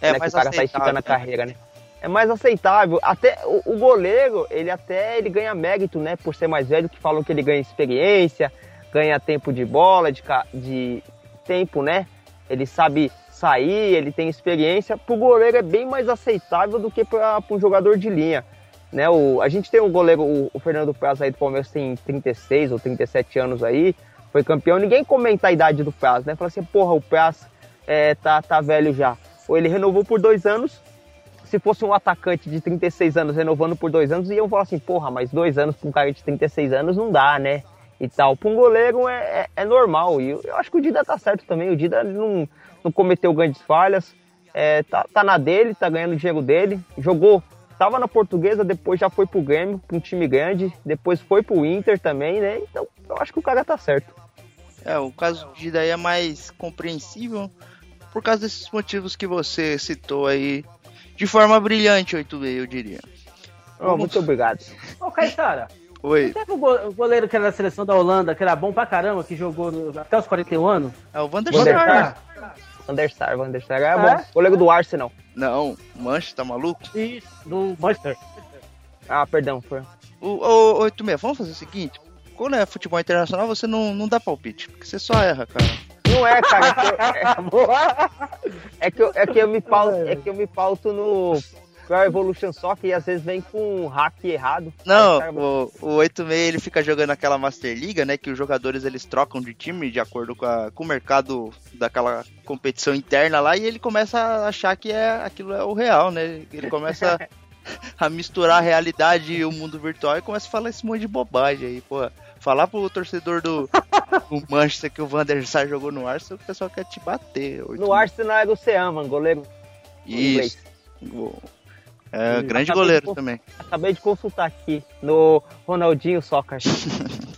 É né, que o cara tá esticando a aceitável, né? carreira, né? É mais aceitável. Até o, o goleiro, ele até ele ganha mérito, né? Por ser mais velho, que falam que ele ganha experiência, ganha tempo de bola, de, de tempo, né? Ele sabe sair, ele tem experiência. Pro goleiro é bem mais aceitável do que para um jogador de linha. Né, o, a gente tem um goleiro, o, o Fernando Praz aí do Palmeiras tem 36 ou 37 anos aí, foi campeão. Ninguém comenta a idade do Praz, né? Fala assim, porra, o Praz é, tá, tá velho já. Ou ele renovou por dois anos. Se fosse um atacante de 36 anos renovando por dois anos, iam falar assim, porra, mas dois anos pra um cara de 36 anos não dá, né? E tal. Pra um goleiro é, é, é normal. E eu, acho que o Dida tá certo também. O Dida não, não cometeu grandes falhas. É, tá, tá na dele, tá ganhando dinheiro dele. Jogou, tava na portuguesa, depois já foi pro Grêmio, pra um time grande. Depois foi pro Inter também, né? Então eu acho que o cara tá certo. É, o caso do Dida aí é mais compreensível por causa desses motivos que você citou aí de forma brilhante, 8 eu diria. Ó, muito obrigado. Ô, Caetara, Oi, teve o go- o goleiro que era da seleção da Holanda, que era bom pra caramba, que jogou no- até os 41 anos? é o Van der Sar. Van der Sar, Van der Sar é É? bom. Goleiro do Arsenal. Não, Mancha, tá maluco? Isso, do Manchester. Ah, perdão. Foi. O, o, 86, vamos fazer o seguinte: quando é futebol internacional, você não, não dá palpite, porque você só erra, cara. Não é, cara. É que eu, [laughs] é, é que eu, é que eu me pauto, é que eu me pauto no Pro Evolution Soccer e às vezes vem com um hack errado. Não, cara, o, o 86 ele fica jogando aquela Master Liga, né? Que os jogadores eles trocam de time de acordo com, a- com o mercado daquela competição interna lá e ele começa a achar que é aquilo é o real, né? Ele começa [laughs] a misturar a realidade e o mundo virtual e começa a falar esse monte de bobagem aí, porra. Falar pro torcedor do, do Manchester que o Van der Sar jogou no Arsenal, o pessoal quer te bater. no 86. Arsenal era o Seaman, goleiro. Isso. É, grande Acabei goleiro de- também. Acabei de consultar aqui no Ronaldinho Soccer. [laughs]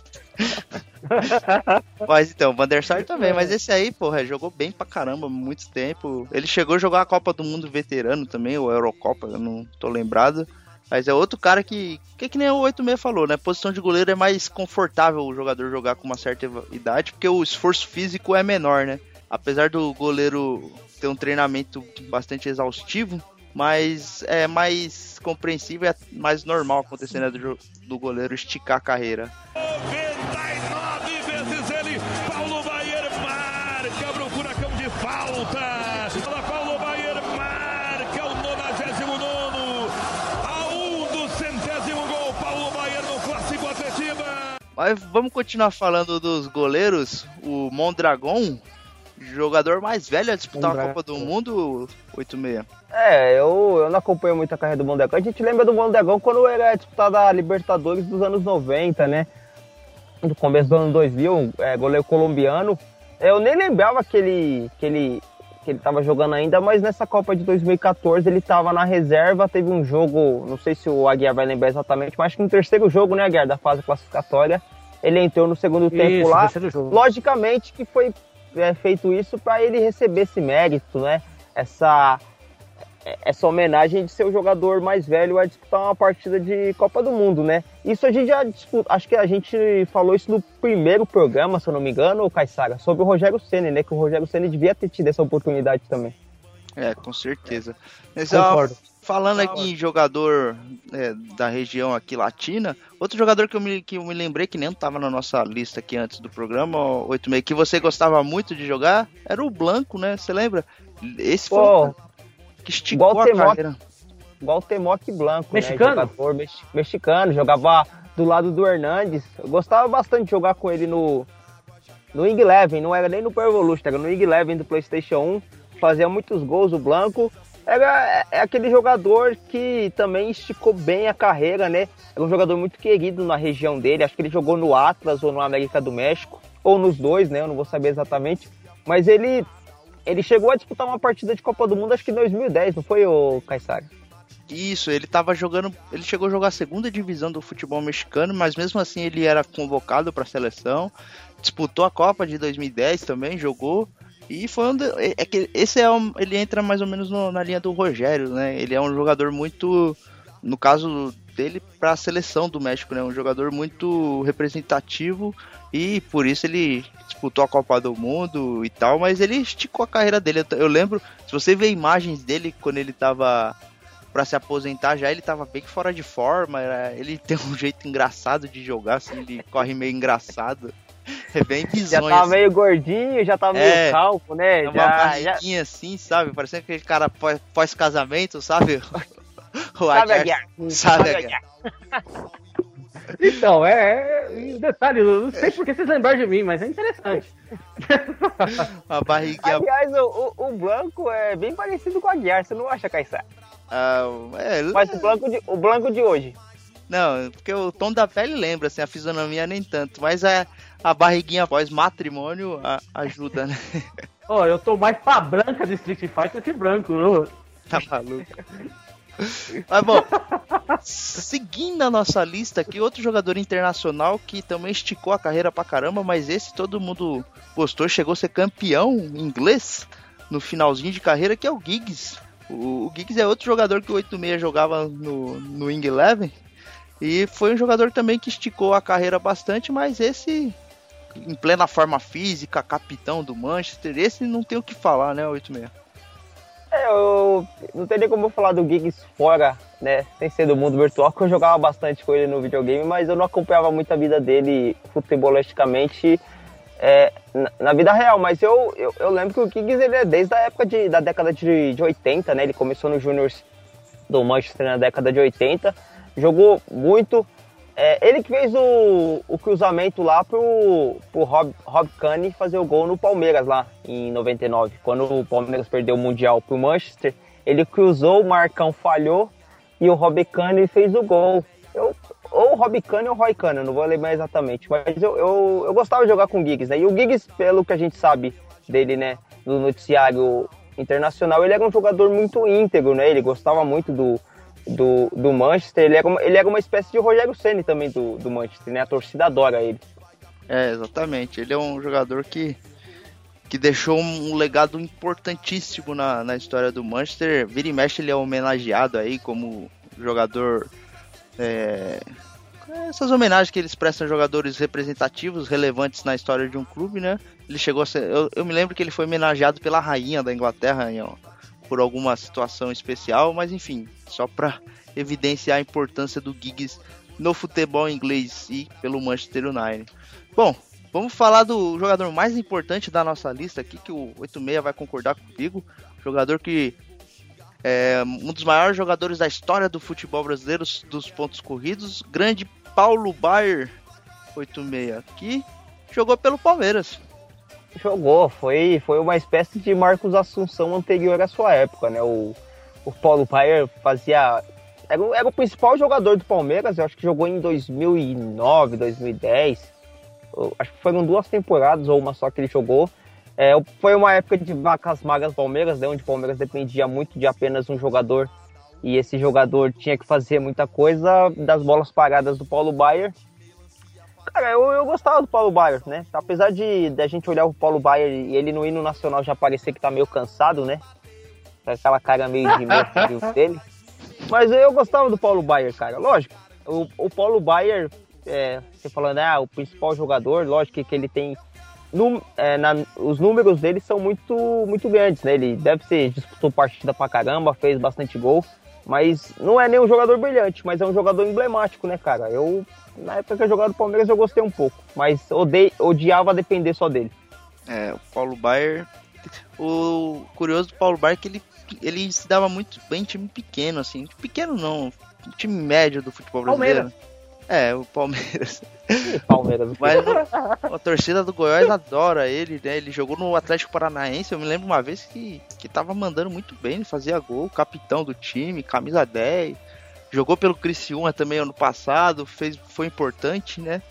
Mas então, o Van der Sar também, mas esse aí, porra, jogou bem pra caramba, muito tempo. Ele chegou a jogar a Copa do Mundo veterano também, ou Eurocopa, eu não tô lembrado. Mas é outro cara que, que que nem o 86 falou, né? Posição de goleiro é mais confortável o jogador jogar com uma certa idade, porque o esforço físico é menor, né? Apesar do goleiro ter um treinamento bastante exaustivo, mas é mais compreensível, é mais normal acontecer, né? Do, do goleiro esticar a carreira. Mas vamos continuar falando dos goleiros. O Mondragon, jogador mais velho a disputar a Mondragon. Copa do Mundo, 86. É, eu, eu não acompanho muito a carreira do Mondegão. A gente lembra do Mondegão quando era disputado a Libertadores dos anos 90, né? No começo do ano 2000, é, goleiro colombiano. Eu nem lembrava que ele, que ele que ele tava jogando ainda, mas nessa Copa de 2014 ele tava na reserva, teve um jogo, não sei se o Aguiar vai lembrar exatamente, mas acho que no terceiro jogo, né, Aguiar, da fase classificatória, ele entrou no segundo tempo Isso, lá. terceiro jogo. Logicamente que foi é, feito isso para ele receber esse mérito, né? Essa, essa homenagem de ser o jogador mais velho a disputar uma partida de Copa do Mundo, né? Isso a gente já disputa, acho que a gente falou isso no primeiro programa, se eu não me engano, Caissara, sobre o Rogério Ceni, né? Que o Rogério Ceni devia ter tido essa oportunidade também. É, com certeza. Mas, ó, Concordo. falando aqui em jogador é, da região aqui latina, outro jogador que eu, me, que eu me lembrei que nem tava na nossa lista aqui antes do programa, ó, 86, que você gostava muito de jogar, era o Blanco, né? Você lembra? Esse foi Pô, o que esticou igual a Temoc. carreira. igual o Temoc Blanco, Mexicano? né? Jogador mex- mexicano, jogava do lado do Hernandes. Eu gostava bastante de jogar com ele no no Ing Eleven, não era nem no Pro Evolution, era no Ing Eleven do PlayStation 1. Fazia muitos gols o Blanco. Era é, é aquele jogador que também esticou bem a carreira, né? Era um jogador muito querido na região dele. Acho que ele jogou no Atlas ou no América do México, ou nos dois, né? Eu não vou saber exatamente. Mas ele ele chegou a disputar uma partida de Copa do Mundo, acho que em 2010, não foi, o Caissara? Isso, ele tava jogando. Ele chegou a jogar a segunda divisão do futebol mexicano, mas mesmo assim ele era convocado para a seleção. Disputou a Copa de 2010 também, jogou. E foi um. É é que esse é um, ele entra mais ou menos no- na linha do Rogério, né? Ele é um jogador muito. No caso dele, para a seleção do México, né? Um jogador muito representativo e por isso ele disputou a Copa do Mundo e tal, mas ele esticou a carreira dele. Eu, eu lembro, se você vê imagens dele quando ele tava para se aposentar já, ele tava bem fora de forma, era- ele tem um jeito engraçado de jogar, assim, ele [laughs] corre meio engraçado. É bem Já bizonho. tava assim. meio gordinho, já tava meio É. calco, né? É uma Já, já, barriguinha assim, sabe? Parecendo aquele cara pós- pós-casamento, sabe? [laughs] O sabe. Aguiar? Sabe, Aguiar. [laughs] Então, é. é detalhe, eu não sei porque vocês lembraram de mim, mas é interessante. [laughs] A barriguinha. Aliás, o, o, o Blanco é bem parecido com o Aguiar, você não acha, Caissara? ah, é, Mas o Blanco de, o Blanco de hoje. Não, porque o tom da pele lembra, assim, a fisionomia nem tanto. Mas é, a barriguinha pós-matrimônio a- ajuda, né? Ó, eu tô mais pra branca de Street Fighter que branco. eu- Tá maluco. [laughs] Mas bom, seguindo a nossa lista aqui, outro jogador internacional que também esticou a carreira pra caramba, mas esse todo mundo gostou, chegou a ser campeão inglês no finalzinho de carreira, que é o Giggs. O, Giggs é outro jogador que o 86 jogava no, no Wing Eleven. E foi um jogador também que esticou a carreira bastante, mas esse, em plena forma física, capitão do Manchester, esse não tem o que falar, né, 86? É, eu não teria como eu falar do Giggs fora, né? Sem ser do mundo virtual, porque eu jogava bastante com ele no videogame, mas eu não acompanhava muito a vida dele futebolisticamente é, na, na vida real. Mas eu, eu, eu lembro que o Giggs ele é desde a época de, da década de, de 80, né? Ele começou no Juniors do Manchester na década de 80, jogou muito. É, ele que fez o, o cruzamento lá pro, pro Rob, Rob Keane fazer o gol no Palmeiras lá em 99. Quando o Palmeiras perdeu o Mundial pro Manchester, ele cruzou, o Marcão falhou e o Rob Keane fez o gol. Eu, ou o Rob Keane ou o Roy eu não vou lembrar exatamente, mas eu, eu, eu gostava de jogar com o Giggs, né? E o Giggs, pelo que a gente sabe dele, né, do noticiário internacional, ele era um jogador muito íntegro, né? Ele gostava muito do, do, do Manchester. Ele era, uma, ele era uma espécie de Rogério Ceni também do, do Manchester, né? A torcida adora ele. É, exatamente. Ele é um jogador que, que deixou um legado importantíssimo na, na história do Manchester. Vira e mexe, ele é homenageado aí como jogador. é, essas homenagens que eles prestam a jogadores representativos, relevantes na história de um clube, né? Ele chegou a ser. Eu, eu me lembro que ele foi homenageado pela rainha da Inglaterra em, por alguma situação especial, mas enfim, só para evidenciar a importância do Giggs no futebol inglês e pelo Manchester United. Bom, vamos falar do jogador mais importante da nossa lista aqui, que o 86 vai concordar comigo. Jogador que é um dos maiores jogadores da história do futebol brasileiro dos pontos corridos, grande Paulo Baier 86, que jogou pelo Palmeiras. Jogou, foi, foi uma espécie de Marcos Assunção anterior à sua época, né? O, o Paulo Baier fazia. Era, o- era o principal jogador do Palmeiras, eu acho que jogou em 2009, 2010. Eu acho que foram duas temporadas ou uma só que ele jogou. É, foi uma época de vacas magras Palmeiras, né, onde o Palmeiras dependia muito de apenas um jogador e esse jogador tinha que fazer muita coisa das bolas paradas do Paulo Baier. Cara, eu, eu gostava do Paulo Baier, né? Apesar de, de a gente olhar o Paulo Baier e ele no hino nacional já parecer que tá meio cansado, né? Aquela cara meio de morto [laughs] dele. Mas eu gostava do Paulo Baier, cara. Lógico, o, o Paulo Baier, é, você falando, ah, o principal jogador, lógico que ele tem. num- é, na- os números dele são muito, muito grandes, né? Ele deve ser, disputou partida pra caramba, fez bastante gol. Mas não é nem um jogador brilhante, mas é um jogador emblemático, né, cara? Eu, na época que eu jogava no Palmeiras, eu gostei um pouco. Mas odei, odiava depender só dele. É, o Paulo Baier. O curioso do Paulo Baier é que ele, ele se dava muito bem em time pequeno, assim. Pequeno não, time médio do futebol brasileiro. É, o Palmeiras. Palmeiras. Mas a torcida do Goiás adora ele, né? Ele jogou no Atlético Paranaense. Eu me lembro uma vez que, que tava mandando muito bem, ele fazia gol, capitão do time, camisa 10. Jogou pelo Criciúma também ano passado, fez, foi importante, né?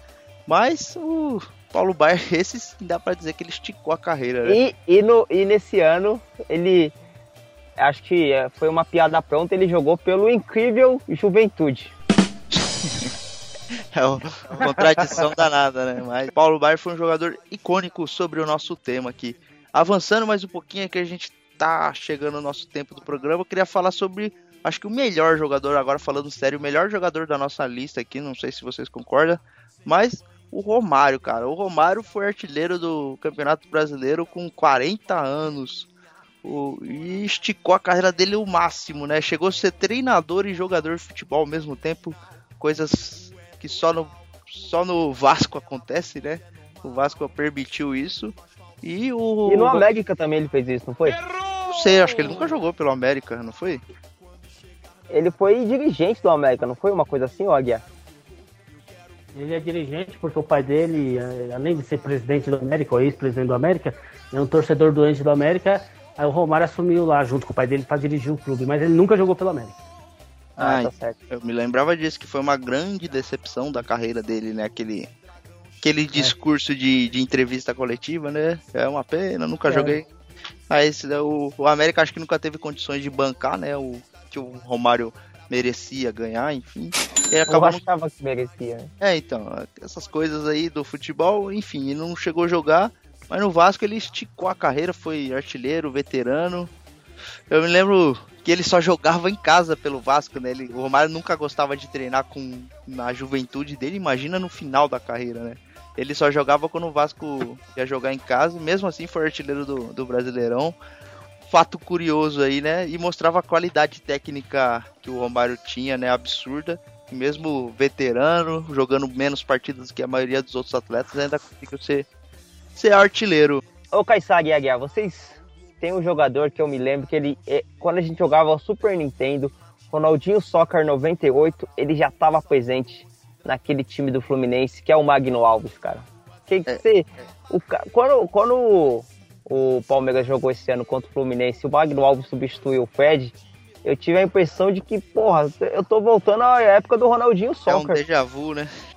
Mas o, Paulo Baier, [laughs] esse dá pra dizer que ele esticou a carreira, né? E, e, no, e nesse ano, ele. Acho que é, foi uma piada pronta, ele jogou pelo incrível Juventude. [laughs] É uma contradição danada, né? Mas Paulo Baier foi um jogador icônico sobre o nosso tema aqui. Avançando mais um pouquinho, é que a gente tá chegando no nosso tempo do programa, eu queria falar sobre, acho que o melhor jogador, agora falando sério, o melhor jogador da nossa lista aqui, não sei se vocês concordam, mas o Romário, cara. O Romário foi artilheiro do Campeonato Brasileiro com 40 anos. O, e esticou a carreira dele o máximo, né? Chegou a ser treinador e jogador de futebol ao mesmo tempo, coisas que só no, só no Vasco acontece, né? O Vasco permitiu isso. E o. E no América também ele fez isso, não foi? Não sei, acho que ele nunca jogou pelo América, não foi? Ele foi dirigente do América, não foi uma coisa assim, ô Aguiar? Ele é dirigente porque o pai dele, eh, além de ser presidente do América, ou ex-presidente do América, é um torcedor doente do América. Aí o Romário assumiu lá junto com o pai dele para dirigir o clube, mas ele nunca jogou pelo América. Ah, Ah, tá certo. Eu me lembrava disso, que foi uma grande decepção da carreira dele, né? Aquele, aquele discurso de, de entrevista coletiva, né? É uma pena, nunca É. joguei. Aí o, o América acho que nunca teve condições de bancar, né? O que o Romário merecia ganhar, enfim. E Eu acabou. achava que merecia. É, então, essas coisas aí do futebol, enfim, ele não chegou a jogar, mas no Vasco ele esticou a carreira, foi artilheiro, veterano. Eu me lembro que ele só jogava em casa pelo Vasco, né? Ele, o Romário nunca gostava de treinar com na juventude dele, imagina no final da carreira, né? Ele só jogava quando o Vasco ia jogar em casa, mesmo assim foi artilheiro do, do Brasileirão. Fato curioso aí, né? E mostrava a qualidade técnica que o Romário tinha, né? Absurda. E mesmo veterano, jogando menos partidas que a maioria dos outros atletas, ainda conseguiu ser, ser artilheiro. Ô Kaysari e Aguiar, vocês têm um jogador que eu me lembro que ele, eh, quando a gente jogava o Super Nintendo, Ronaldinho Soccer 98, ele já estava presente naquele time do Fluminense, que é o Magno Alves, cara. Que que você, o, ca- quando, quando o, Palmeiras jogou esse ano contra o Fluminense, o Magno Alves substituiu o Fred, eu tive a impressão de que, porra, eu tô voltando à época do Ronaldinho É um Soccer. déjà vu, né? [laughs]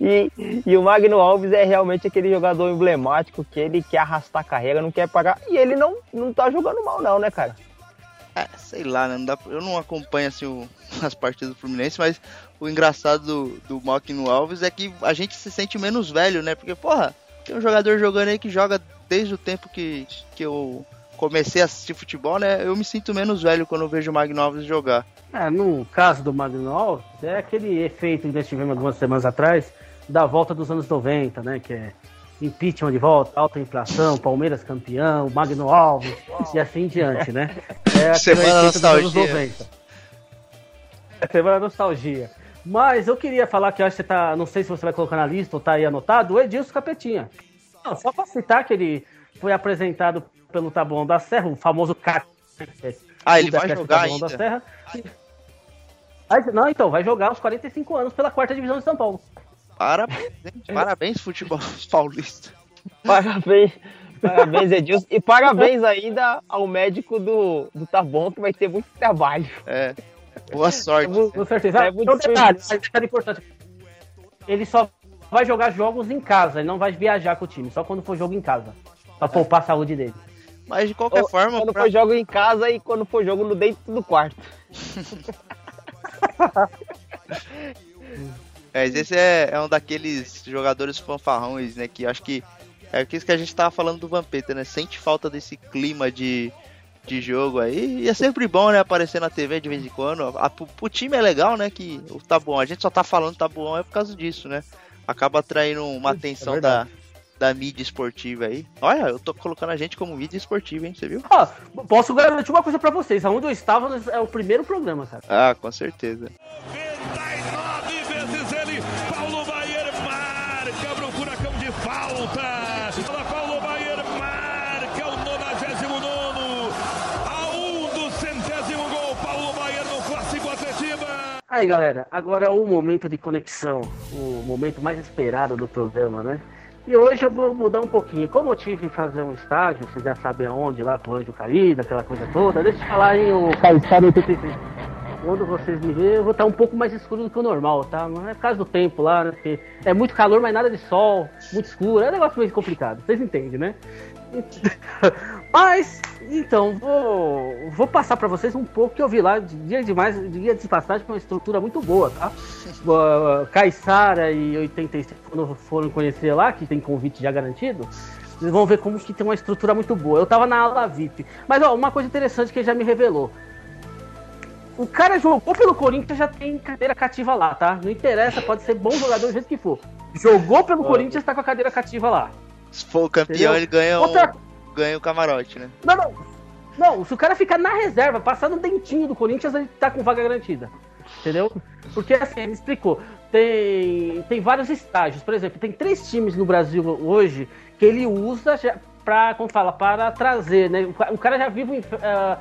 E, e o Magno Alves é realmente aquele jogador emblemático que ele quer arrastar a carreira, não quer pagar. E ele não, não tá jogando mal, não, né, cara? É, sei lá, né? Não dá, eu não acompanho assim o- as partidas do Fluminense, mas o engraçado do, do Malquino Alves é que a gente se sente menos velho, né? Porque, porra, tem um jogador jogando aí que joga desde o tempo que, que eu comecei a assistir futebol, né? Eu me sinto menos velho quando eu vejo o Magno Alves jogar. É, no caso do Magno Alves, é aquele efeito que nós tivemos algumas semanas atrás, da volta dos anos 90, né? Que é impeachment de volta, alta inflação, Palmeiras campeão, Magno Alves e assim em diante, né? É aquele Semana efeito dos anos nostalgia. 90. É semana nostalgia. Mas eu queria falar que eu acho que você tá. Não sei se você vai colocar na lista ou tá aí anotado, o Edilson Capetinha. Não, só pra citar que ele foi apresentado pelo Taboão da Serra, o famoso CAT. Ah, ele vai jogar Taboão da ainda? Serra. Mas, não, então, vai jogar aos 45 anos pela quarta divisão de São Paulo. Parabéns, [laughs] parabéns, futebol [laughs] paulista. Parabéns, parabéns, Edilson. E parabéns ainda ao médico do, do Tá Bom, que vai ter muito trabalho. É, boa sorte. Com certeza. É muito um detalhe, um detalhe importante. Ele só vai jogar jogos em casa, ele não vai viajar com o time, só quando for jogo em casa. Pra poupar a saúde dele. Mas de qualquer Ou- forma, quando pra- for jogo em casa e quando for jogo no dentro do quarto. [laughs] Mas esse é, é um daqueles jogadores fanfarrões, né? Que acho que é isso que a gente tava falando do Vampeta, né? Sente falta desse clima de, de jogo aí. E é sempre bom, né? Aparecer na TV de vez em quando. A, pro, time é legal, né? Que o tá bom. A gente só tá falando tá bom é por causa disso, né? Acaba atraindo uma atenção da, verdade. da mídia esportiva aí. Olha, eu tô colocando a gente como mídia esportiva, hein? Você viu? Ó, posso garantir uma coisa pra vocês, aonde eu estava é o primeiro programa, cara. Ah, com certeza. Aí, galera, agora é o momento de conexão, o momento mais esperado do programa, né? E hoje eu vou mudar um pouquinho. Como eu tive que fazer um estágio, vocês já sabem aonde, lá pro Anjo Caído, aquela coisa toda, deixa eu falar em o Caissara 83. Quando vocês me verem, eu vou estar um pouco mais escuro do que o normal, tá? Mas é por causa do tempo lá, né? Porque é muito calor, mas nada de sol, muito escuro, é um negócio meio complicado, vocês entendem, né? [laughs] Mas, então, vou, vou passar pra vocês um pouco que eu vi lá, de dia de mais, de dia de passagem, com uma estrutura muito boa, tá? [laughs] Uh, Caissara e 86, quando foram conhecer lá, que tem convite já garantido, vocês vão ver como que tem uma estrutura muito boa. Eu tava na ala VIP. Mas, ó, uma coisa interessante que ele já me revelou. O cara jogou pelo Corinthians já tem cadeira cativa lá, tá? Não interessa, pode ser bom jogador do jeito que for. Jogou pelo Corinthians, tá com a cadeira cativa lá. Se for o campeão, Entendeu? ele ganha, Outra- um, ganha o camarote, né? Não, não. Não, se o cara ficar na reserva, passar no dentinho do Corinthians, ele tá com vaga garantida. Entendeu? Porque assim, ele explicou. Tem, tem vários estágios. Por exemplo, tem três times no Brasil hoje que ele usa já pra, como fala, para trazer, né? O ca- O cara já vive o ah,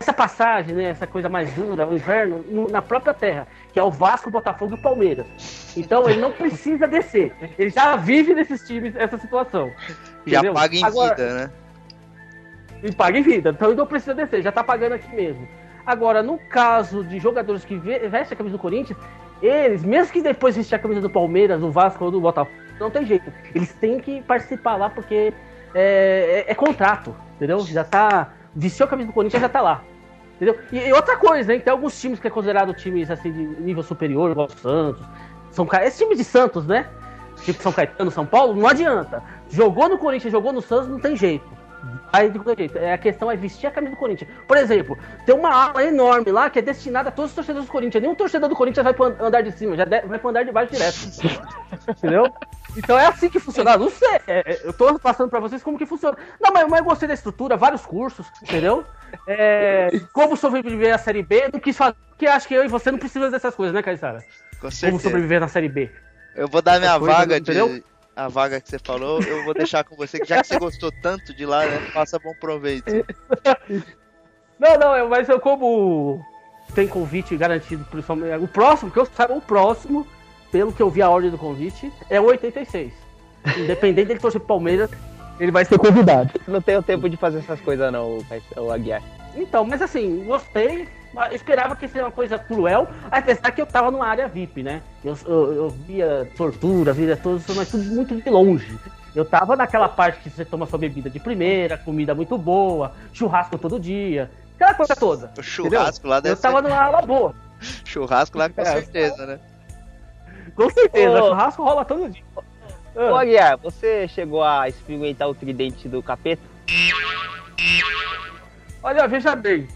essa passagem, né? Essa coisa mais dura, o inverno, no- na própria terra, que é o Vasco, Botafogo e o Palmeiras. Então ele não precisa descer. Ele já vive nesses times essa situação. Já entendeu? paga em Agora- vida, né? e paga em vida. Então ele não precisa descer, já tá pagando aqui mesmo. Agora, no caso de jogadores que ve- vestem a camisa do Corinthians, eles, mesmo que depois vestir a camisa do Palmeiras, do Vasco ou do Botafogo, não tem jeito. Eles têm que participar lá porque é, é- é contrato, entendeu? Já tá. Vestiu a camisa do Corinthians, já tá lá. Entendeu? E, e outra coisa, hein? Tem alguns times que é considerado times assim de nível superior, igual o Santos. São esse time de Santos, né? Tipo São Caetano, São Paulo, não adianta. Jogou no Corinthians, jogou no Santos, não tem jeito. Aí de qualquer jeito. É, a questão é vestir a camisa do Corinthians. Por exemplo, tem uma ala enorme lá que é destinada a todos os torcedores do Corinthians. Nenhum torcedor do Corinthians vai pro an- andar de cima, já de- vai pro andar de baixo direto. [laughs] Entendeu? Então é assim que funciona. Não sei. é- é, eu tô passando pra vocês como que funciona. Não, mas, mas eu gostei da estrutura, vários cursos, entendeu? É, como sobreviver à Série B, não quis fazer, porque acho que eu e você não precisamos dessas coisas, né, Caissara? Com Como sobreviver na Série B. Eu vou dar minha coisa, vaga entendeu? de. A vaga que você falou, eu vou deixar com você, que já que você gostou tanto de lá, né? Faça bom proveito. [laughs] Não, não, é- mas eu como tem convite garantido, principalmente. O próximo, que eu saiba, o próximo, pelo que eu vi a ordem do convite, é o 86. Independente dele torcer pro Palmeiras, ele vai ser convidado. Não tenho tempo de fazer essas coisas não, o Aguiar. Então, mas assim, gostei. Eu esperava que seria uma coisa cruel, apesar que eu tava numa área VIP, né? Eu, eu, eu via tortura, via tudo, mas tudo muito de longe. Eu tava naquela parte que você toma sua bebida de primeira, comida muito boa, churrasco todo dia, aquela coisa toda. O churrasco lá deve Eu tava ser. numa ala boa. [laughs] Churrasco lá com É, certeza, né? Com certeza, Ô. churrasco rola todo dia. Ô Aguiar, você chegou a experimentar o tridente do capeta? Olha, veja bem.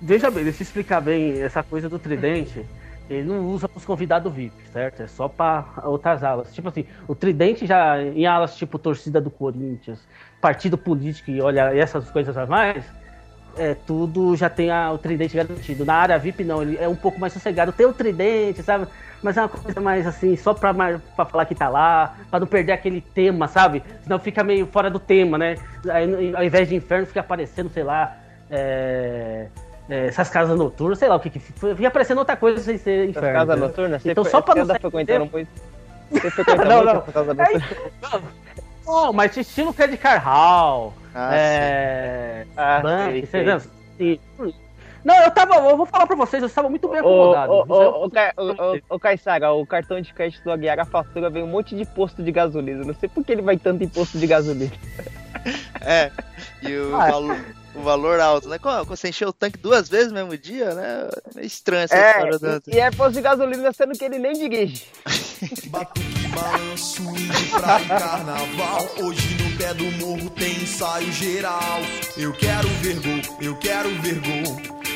Veja bem, deixa eu explicar bem essa coisa do tridente. Ele não usa para os convidados VIP, certo? É só para outras alas. Tipo assim, o tridente já em alas tipo torcida do Corinthians, partido político e olha essas coisas a mais, é tudo já tem a- o tridente garantido. Na área VIP não, ele é um pouco mais sossegado. Tem o tridente, sabe? Mas é uma coisa mais assim, só pra, pra falar que tá lá, pra não perder aquele tema, sabe? Senão fica meio fora do tema, né? Aí, ao invés de inferno, fica aparecendo, sei lá, é, é, essas casas noturnas, sei lá o que que fica. Aparecendo outra coisa sem ser Essas inferno. casas entendeu? noturnas? Então, foi- só pra não frequentando do muito? Você frequenta [laughs] Não, não. casa É noturna? Não, mas estilo Fred Carhal, Ah, é... Ah, Bank, sei, sei. Não, eu tava, eu vou falar pra vocês, eu estava muito bem acomodado. ô, Isso ô, é- ô, Ca- ô, ô, ô, Caissara, o cartão de crédito do Aguiar, a fatura vem um monte de posto de gasolina. Não sei por que ele vai tanto em posto de gasolina. [laughs] É. E o, Ah. valor, o valor alto, né? Quando você encheu o tanque duas vezes no mesmo dia, né? É estranho essa É, história do e, e é posto de gasolina sendo que ele nem dirige. [laughs] Batuque, balanço, indo pra um carnaval. Hoje no pé do morro tem ensaio geral. Eu quero ver gol, eu quero ver gol.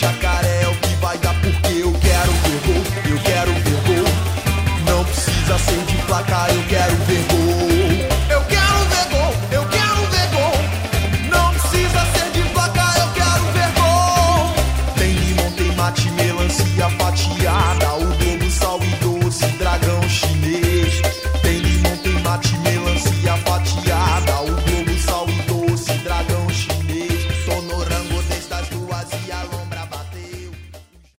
na